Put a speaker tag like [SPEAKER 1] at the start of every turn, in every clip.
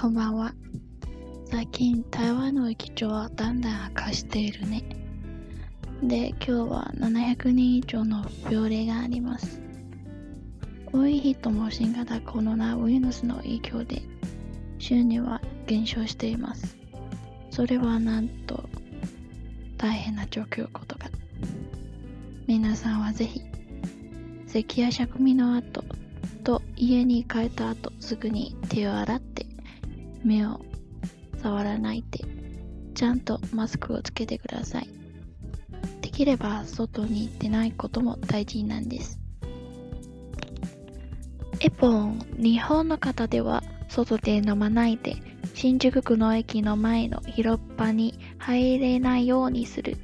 [SPEAKER 1] こんばんは。最近台湾の駅長はだんだん悪化しているね。で、今日は700人以上の病例があります。多い人も新型コロナウイルスの影響で収入は減少しています。それはなんと大変な状況ことが。皆さんはぜひ、咳やしゃくみの後と家に帰った後すぐに手を洗って目を触らないでちゃんとマスクをつけてください。できれば外に出ないことも大事なんです。一本、日本の方では外で飲まないで新宿区の駅の前の広場に入れないようにする。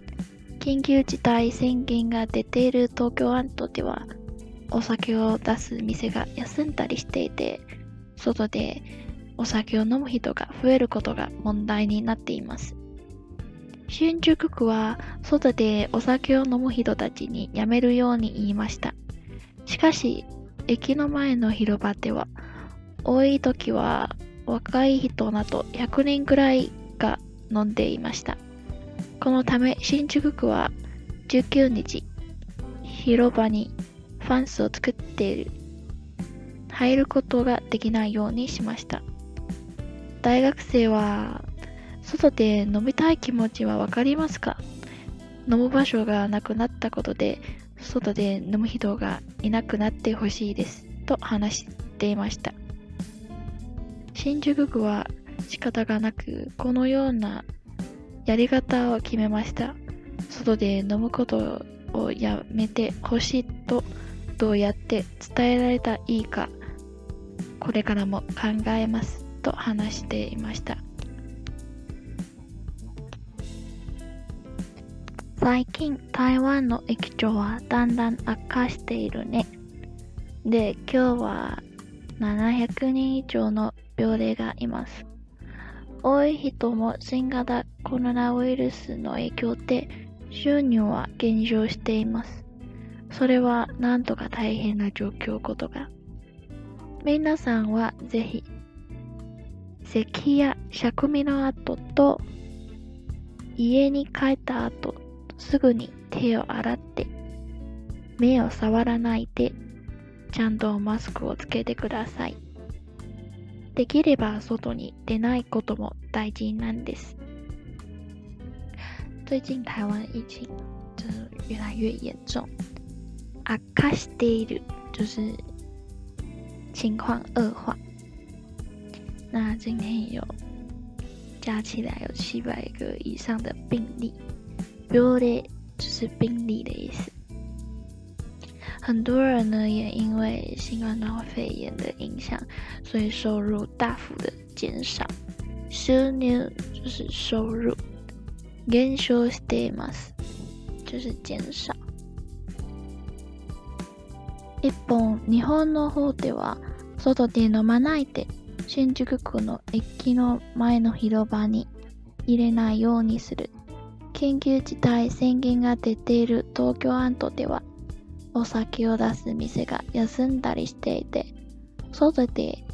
[SPEAKER 1] 緊急事態宣言が出ている東京湾都では、お酒を出す店が休んだりしていて、外でお酒を飲む人が増えることが問題になっています。新宿区は外でお酒を飲む人たちにやめるように言いました。しかし、駅の前の広場では、多い時は若い人など100人くらいが飲んでいました。このため新宿区は19日、広場にファンスを作っている。入ることができないようにしました。大学生は外で飲みたい気持ちはわかりますか？飲む場所がなくなったことで外で飲む人がいなくなってほしいですと話していました。新宿区は仕方がなく、このようなやり方を決めました。外で飲むことをやめてほしいとどうやって伝えられたいいか、これからも考えますと話していました。最近台湾の駅長はだんだん悪化しているね。で、今日は700人以上の病例がいます。多い人も新型コロナウイルスの影響で収入は減少しています。それはなんとか大変な状況ことが。皆さんはぜひ、咳やしゃくみの後と家に帰った後すぐに手を洗って目を触らないでちゃんとマスクをつけてください。できれば外に出ないことも大事なんです。最近台湾疫情就是越来越严重，悪化している就是情况恶化。那今天有加起来有七百个以上的病例，病例就是病例的意思。很多人呢也因为新冠状肺炎的影响，所以收入大幅的减少。収入就是收入，減少しています，就是减少。一方、日本の方では外で飲まないで 新宿区の駅の前の広場に入れないようにする緊急事態宣言が出ている東京湾都ではお酒を出す店が休んだりしていて、外で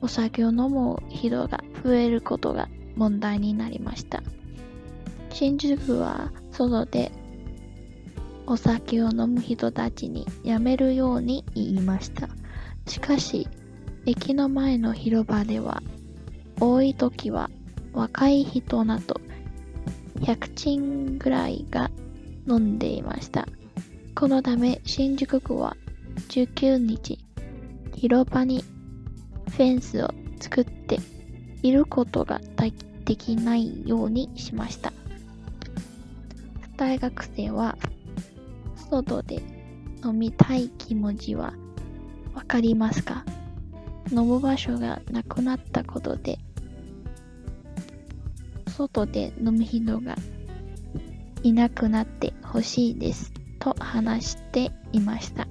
[SPEAKER 1] お酒を飲む人が増えることが問題になりました。新宿は外でお酒を飲む人たちにやめるように言いました。しかし、駅の前の広場では、多い時は若い人など100人ぐらいが飲んでいました。このため新宿区は19日、広場にフェンスを作っていることができないようにしました。大学生は外で飲みたい気持ちはわかりますか？飲む場所がなくなったことで外で飲む人がいなくなってほしいです。と話していました。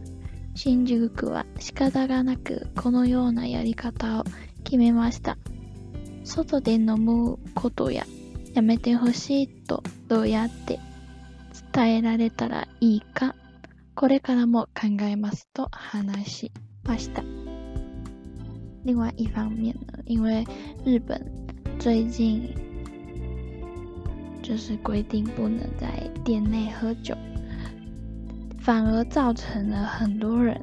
[SPEAKER 1] 新宿区は仕方がなくこのようなやり方を決めました。外で飲むことややめてほしいとどうやって伝えられたらいいかこれからも考えますと話しました。另外一方面呢，因为日本最近就是规定不能在店内喝酒，反而造成了很多人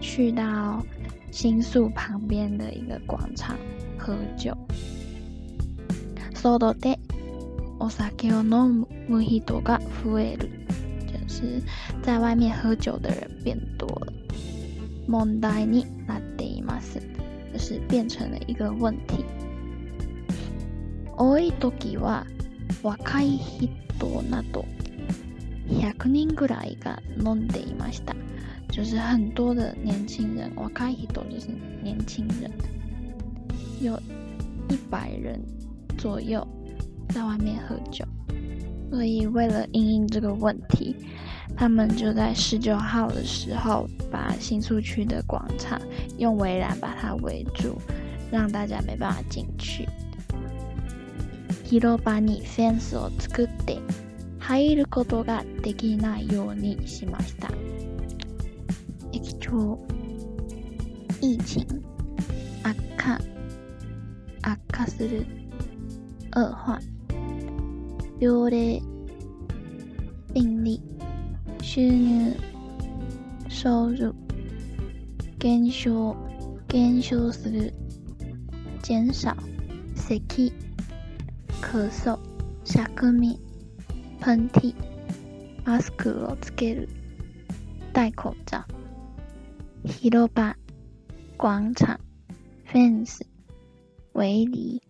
[SPEAKER 1] 去到新宿旁边的一个广场喝酒。外でお酒を飲む人が増える，就是在外面喝酒的人变多了。問題になっています。 就是变成了一个问题。多い時は若い人など100人ぐらいが飲んでいました。就是很多的年轻人，若い人就是年轻人，有一百人左右在外面喝酒。所以为了应应这个问题， 他们就在十九号的时候，把新宿区的广场用围栏把它围住，让大家没办法进去。広場にフェンスを作って入ることができないようにしました。駅長、疫情悪化、悪化する、恶化。病例、病例、 収入、收入、減少、減少する、減少、咳、咳嗽、しゃくみ、喷嚏、マスクをつける、戴口罩、広場、广场、フェンス、围篱。